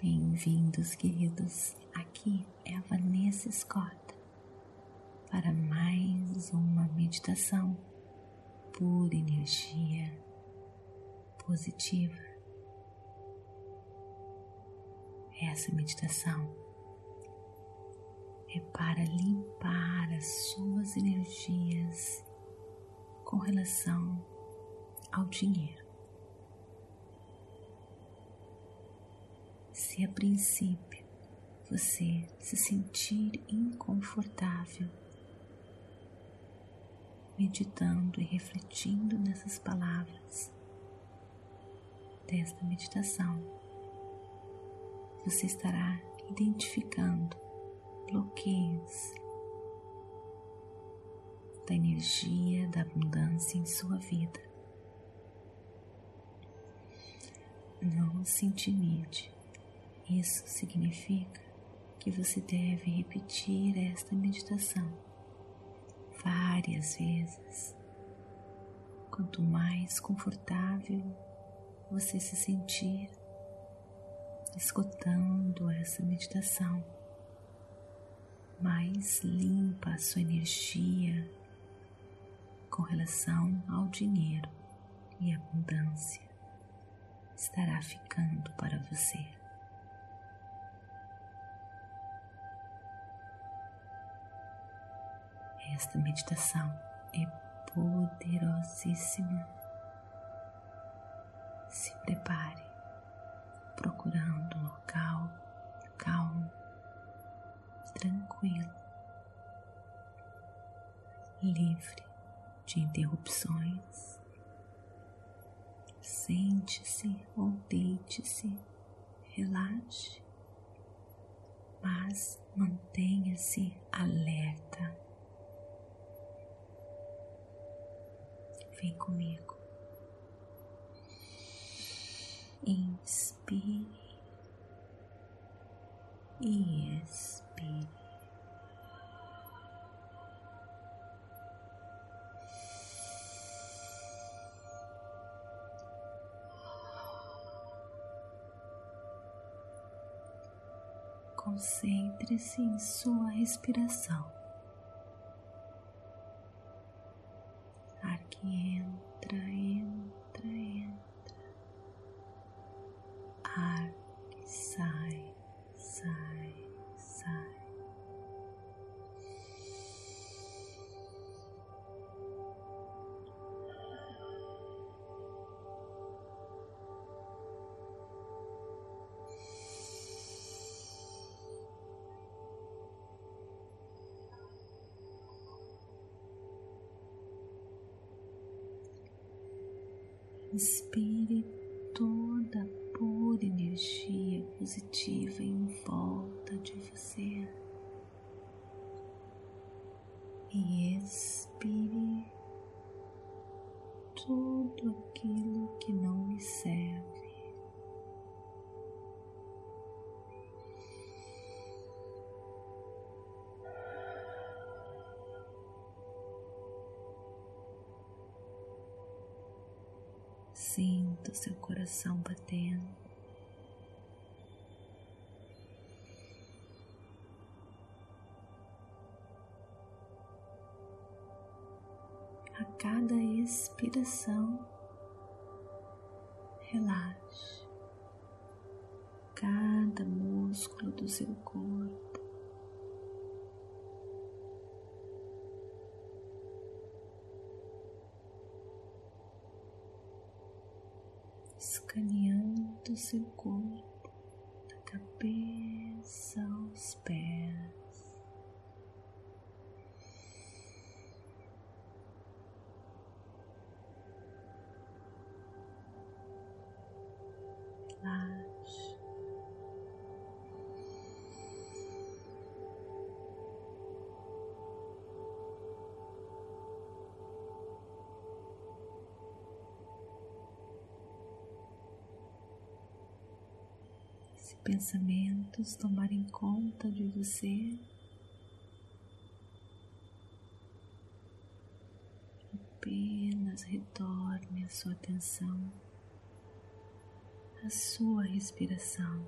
Bem-vindos, queridos. Aqui é a Vanessa Scott para mais uma meditação por energia positiva. Essa meditação é para limpar as suas energias com relação ao dinheiro. Se a princípio você se sentir inconfortável, meditando e refletindo nessas palavras desta meditação, você estará identificando bloqueios da energia da abundância em sua vida. Não se intimide. Isso significa que você deve repetir esta meditação várias vezes. Quanto mais confortável você se sentir escutando essa meditação, mais limpa a sua energia com relação ao dinheiro e abundância estará ficando para você. Esta meditação é poderosíssima. Se prepare procurando um local calmo, tranquilo, livre de interrupções. Sente-se ou deite-se, relaxe, mas mantenha-se alerta. Vem comigo. Inspire e expire. Concentre-se em sua respiração. Inspire toda a pura energia positiva em volta de você. E expire tudo aquilo que não lhe serve. Seu coração batendo. A cada expiração, relaxe cada músculo do seu corpo. Seu corpo, pensamentos tomarem conta de você. Apenas retorne a sua atenção à sua respiração.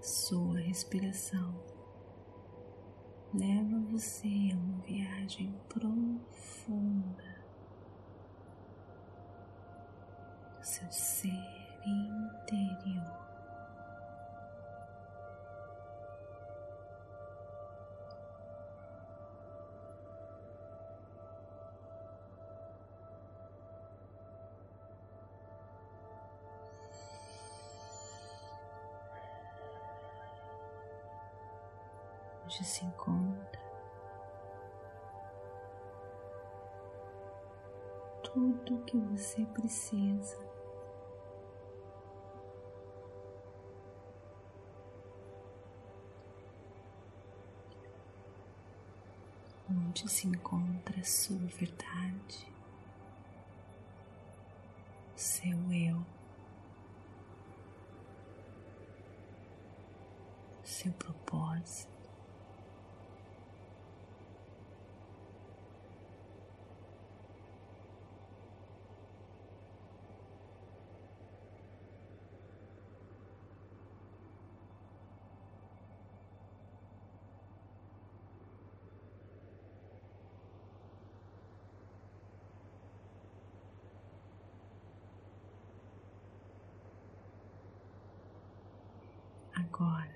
Sua respiração leva você a uma viagem profunda do seu ser interior. Tudo que você precisa. Onde se encontra a sua verdade, seu eu, seu propósito. agora.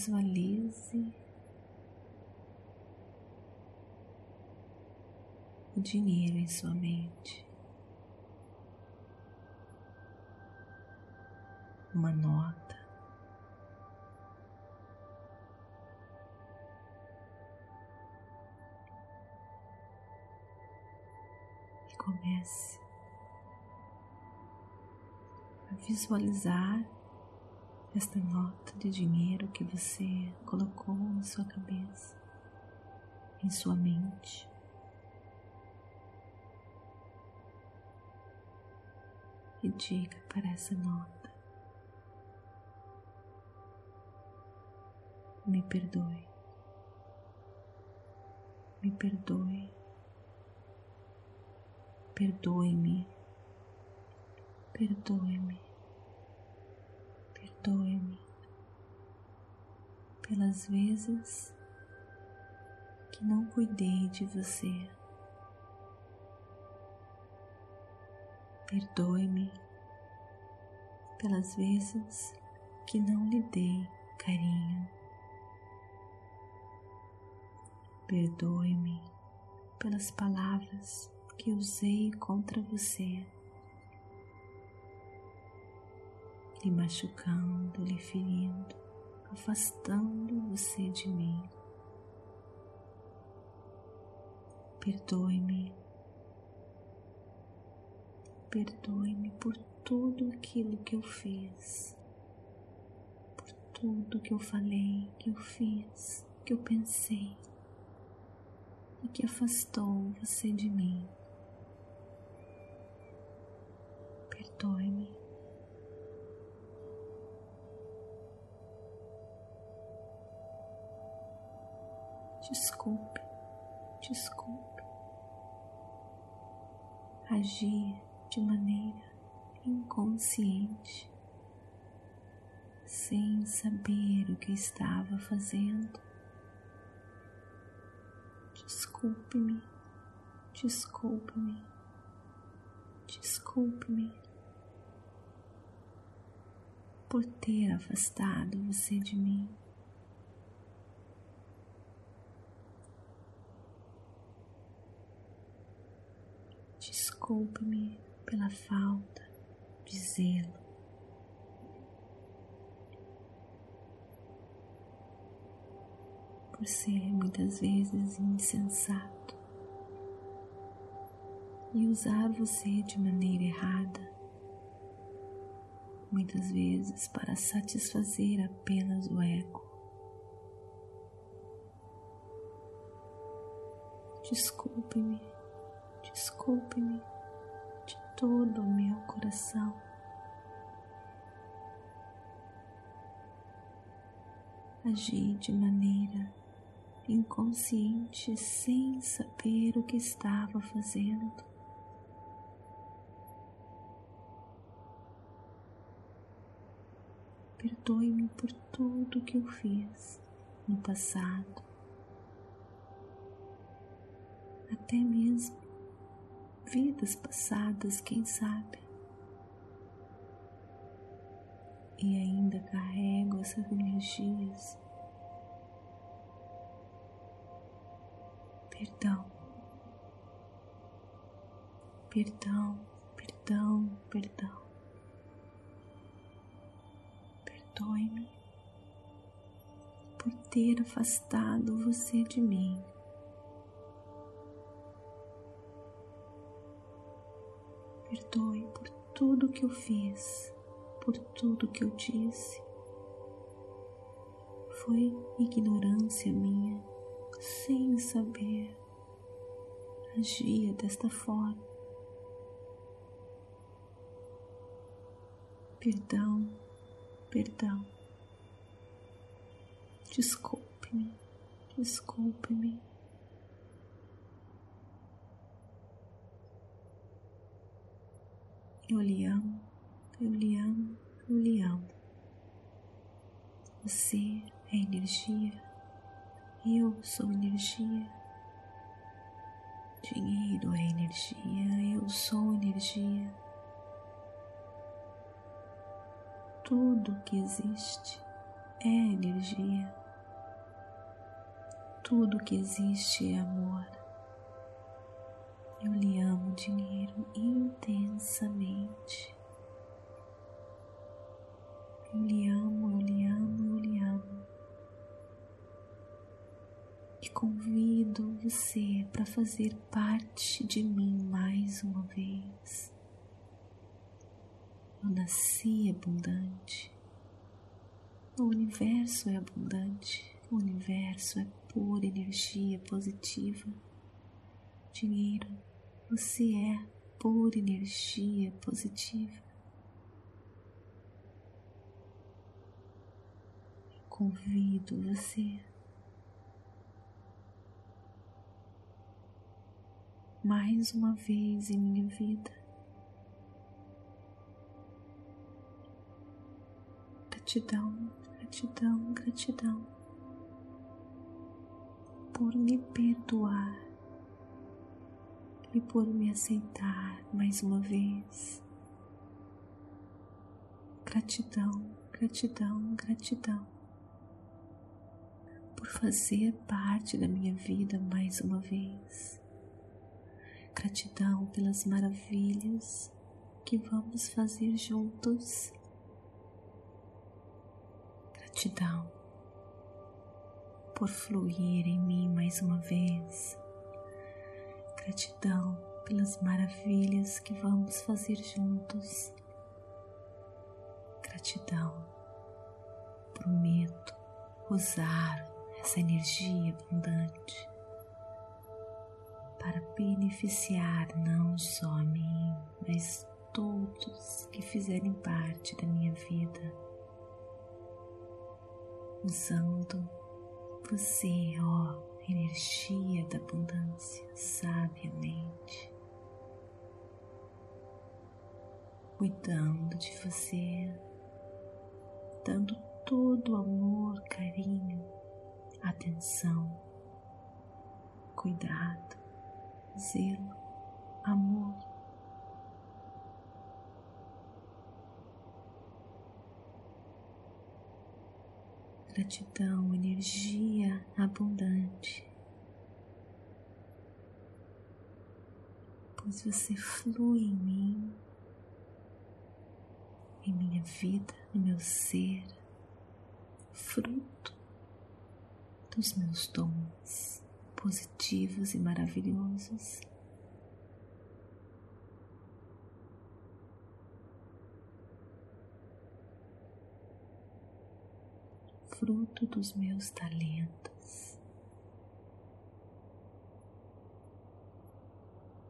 Visualize o dinheiro em sua mente. Uma nota. E comece visualizar esta nota de dinheiro que você colocou em sua cabeça, em sua mente. E diga para essa nota: Me perdoe, me perdoe, perdoe-me, perdoe-me pelas vezes que não cuidei de você. Perdoe-me pelas vezes que não lhe dei carinho. Perdoe-me pelas palavras que usei contra você. lhe machucando, lhe ferindo, afastando você de mim. Perdoe-me, perdoe-me por tudo aquilo que eu fiz, por tudo que eu falei, que eu fiz, que eu pensei e que afastou você de mim. Perdoe-me. Desculpe, desculpe. Agir de maneira inconsciente, sem saber o que estava fazendo. Desculpe-me, desculpe-me, desculpe-me por ter afastado você de mim. Desculpe-me pela falta de zelo. Por ser muitas vezes insensato e usar você de maneira errada, muitas vezes para satisfazer apenas o ego. Desculpe-me, desculpe-me todo o meu coração. Agi de maneira inconsciente sem saber o que estava fazendo. Perdoe-me por tudo que eu fiz no passado, até mesmo vidas passadas, quem sabe. E ainda carrego essas energias. Perdão, perdão, perdão, perdão. Perdoe-me por ter afastado você de mim. Perdoe por tudo que eu fiz, por tudo que eu disse. Foi ignorância minha, sem saber. Agia desta forma. Perdão, perdão. Desculpe-me, desculpe-me. Eu lhe amo, eu lhe amo, eu lhe amo. Você é energia, eu sou energia. Dinheiro é energia, eu sou energia. Tudo que existe é energia. Tudo que existe é amor. Eu lhe amo, dinheiro, intensamente. Eu lhe amo, eu lhe amo, eu lhe amo. E convido você para fazer parte de mim mais uma vez. Eu nasci abundante. O universo é abundante. O universo é pura energia positiva. Dinheiro você é pura energia positiva. Convido você mais uma vez em minha vida. Gratidão, gratidão, gratidão por me perdoar e por me aceitar mais uma vez. Gratidão, gratidão, gratidão por fazer parte da minha vida mais uma vez. Gratidão pelas maravilhas que vamos fazer juntos. Gratidão por fluir em mim mais uma vez Gratidão pelas maravilhas que vamos fazer juntos. Gratidão. Prometo usar essa energia abundante para beneficiar não só a mim, mas todos que fizerem parte da minha vida, usando você, ó energia da abundância sabiamente, cuidando de você, dando todo o amor, carinho, atenção, cuidado, zelo, amor. Gratidão, energia abundante, pois você flui em mim, em minha vida, no meu ser, fruto dos meus dons positivos e maravilhosos. Fruto dos meus talentos.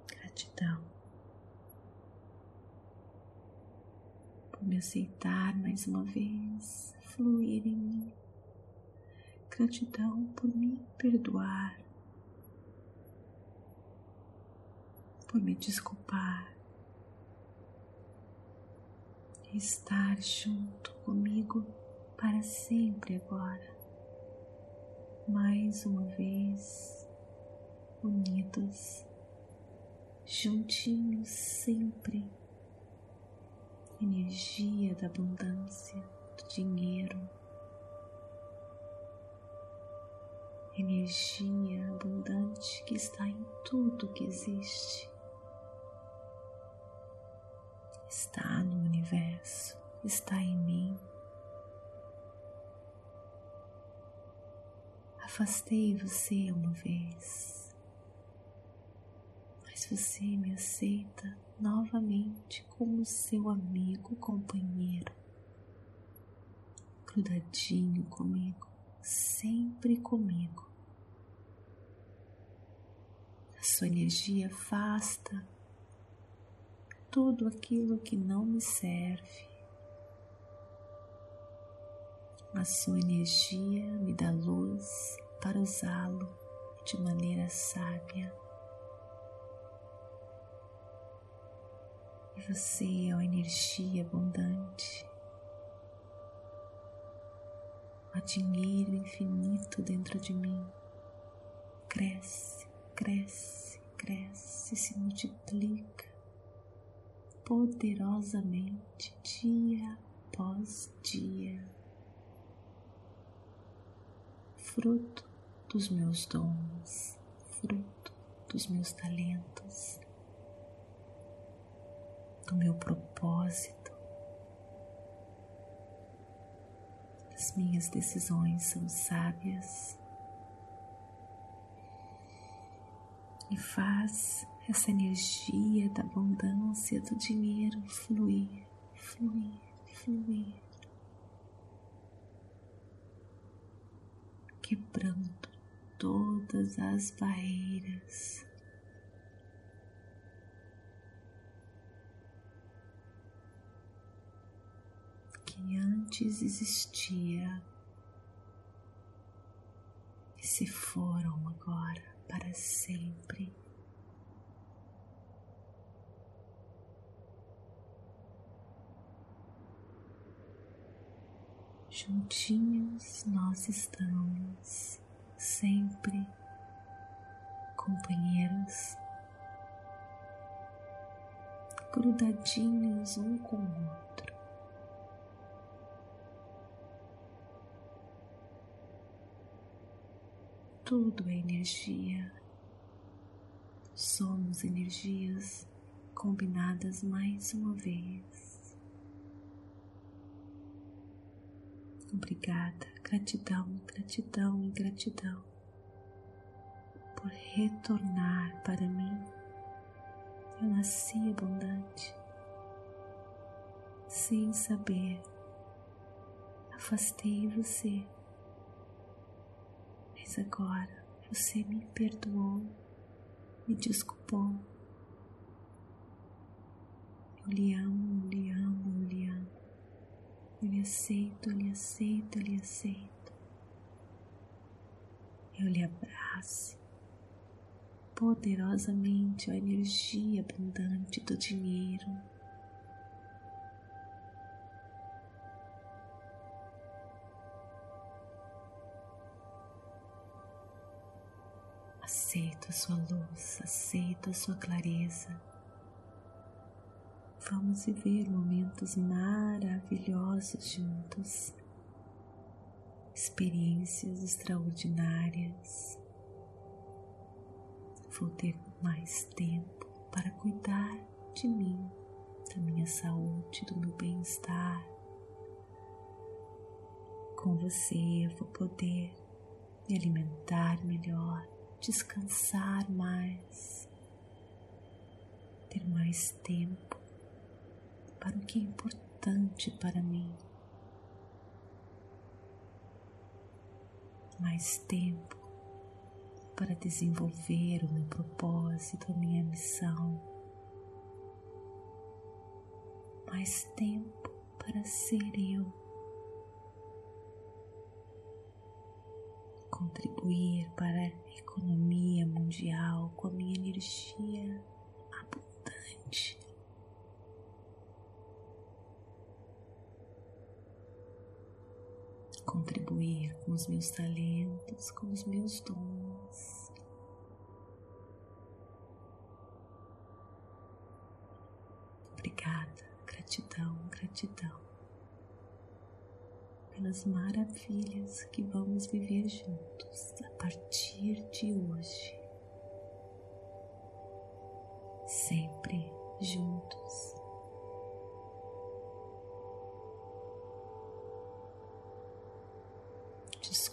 Gratidão por me aceitar mais uma vez, fluir em mim. Gratidão por me perdoar, por me desculpar estar junto comigo para sempre agora. Mais uma vez, unidos, juntinhos sempre. Energia da abundância, do dinheiro, energia abundante que está em tudo que existe. Está no universo, está em mim. Afastei você uma vez, mas você me aceita novamente como seu amigo, companheiro, grudadinho comigo, sempre comigo. A sua energia afasta tudo aquilo que não me serve. A sua energia me dá luz para usá-lo de maneira sábia. E você é uma energia abundante, há dinheiro infinito dentro de mim. Cresce, cresce, cresce, se multiplica poderosamente dia após dia, fruto dos meus dons, fruto dos meus talentos, do meu propósito. As minhas decisões são sábias e faz essa energia da abundância do dinheiro fluir, fluir, fluir, quebrando todas as barreiras. Que antes existia e se foram agora para sempre. Juntinhos nós estamos sempre companheiros, grudadinhos um com o outro. Tudo é energia, somos energias combinadas mais uma vez. Obrigada, gratidão, gratidão e gratidão por retornar para mim. Eu nasci abundante, sem saber. Afastei você, mas agora você me perdoou, me desculpou. Eu lhe amo, eu lhe amo. Eu aceito, lhe aceito, lhe aceito. Eu lhe abraço poderosamente a energia abundante do dinheiro. Aceito a sua luz, aceito a sua clareza vamos viver momentos maravilhosos juntos, experiências extraordinárias. Vou ter mais tempo para cuidar de mim, da minha saúde, do meu bem-estar. Com você eu vou poder me alimentar melhor, descansar mais, ter mais tempo para o que é importante para mim. Mais tempo para desenvolver o meu propósito, a minha missão. Mais tempo para ser eu. Contribuir para a economia mundial com a minha energia abundante contribuir com os meus talentos, com os meus dons. Obrigada, gratidão, gratidão pelas maravilhas que vamos viver juntos a partir de hoje. Sempre juntos.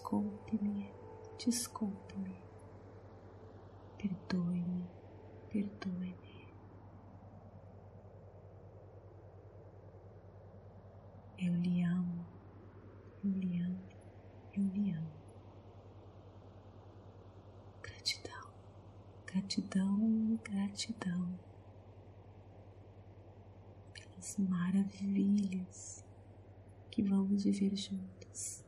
Desculpe-me, desculpe-me, perdoe-me, perdoe-me. Eu lhe amo, eu lhe amo, eu lhe amo. Gratidão, gratidão, gratidão pelas maravilhas que vamos viver juntos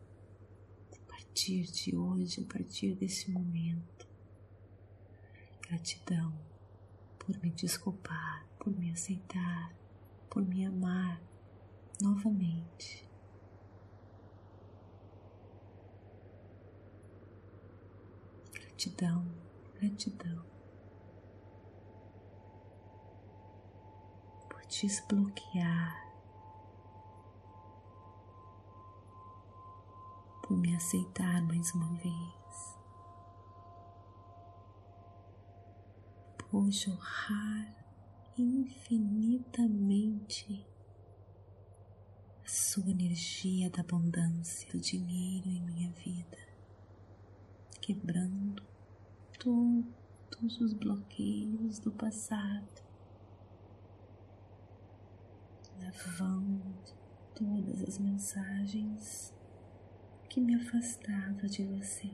partir de hoje, a partir desse momento. Gratidão por me desculpar, por me aceitar, por me amar novamente. Gratidão, gratidão por desbloquear por me aceitar mais uma vez, por jorrar infinitamente a sua energia da abundância do dinheiro em minha vida, quebrando todos os bloqueios do passado, lavando todas as mensagens que me afastava de você.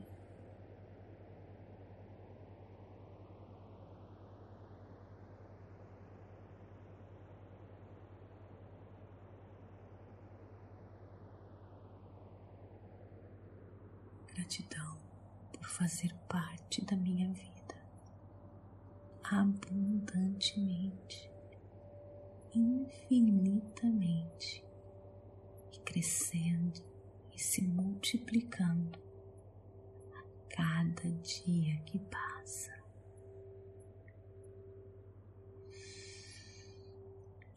Gratidão por fazer parte da minha vida abundantemente, infinitamente e crescendo e se multiplicando a cada dia que passa.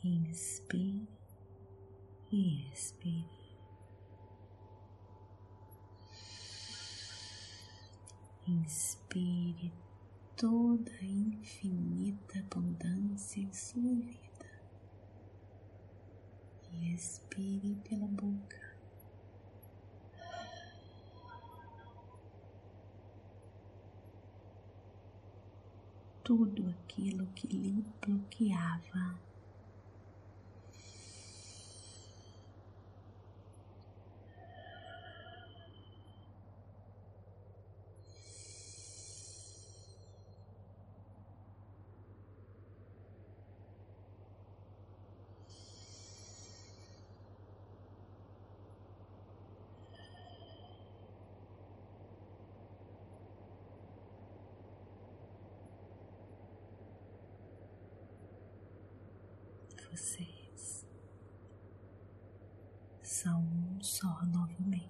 Inspire e expire. Inspire toda a infinita abundância em sua vida e expire pela boca. Tudo aquilo que lhe bloqueava. vocês são um só novamente.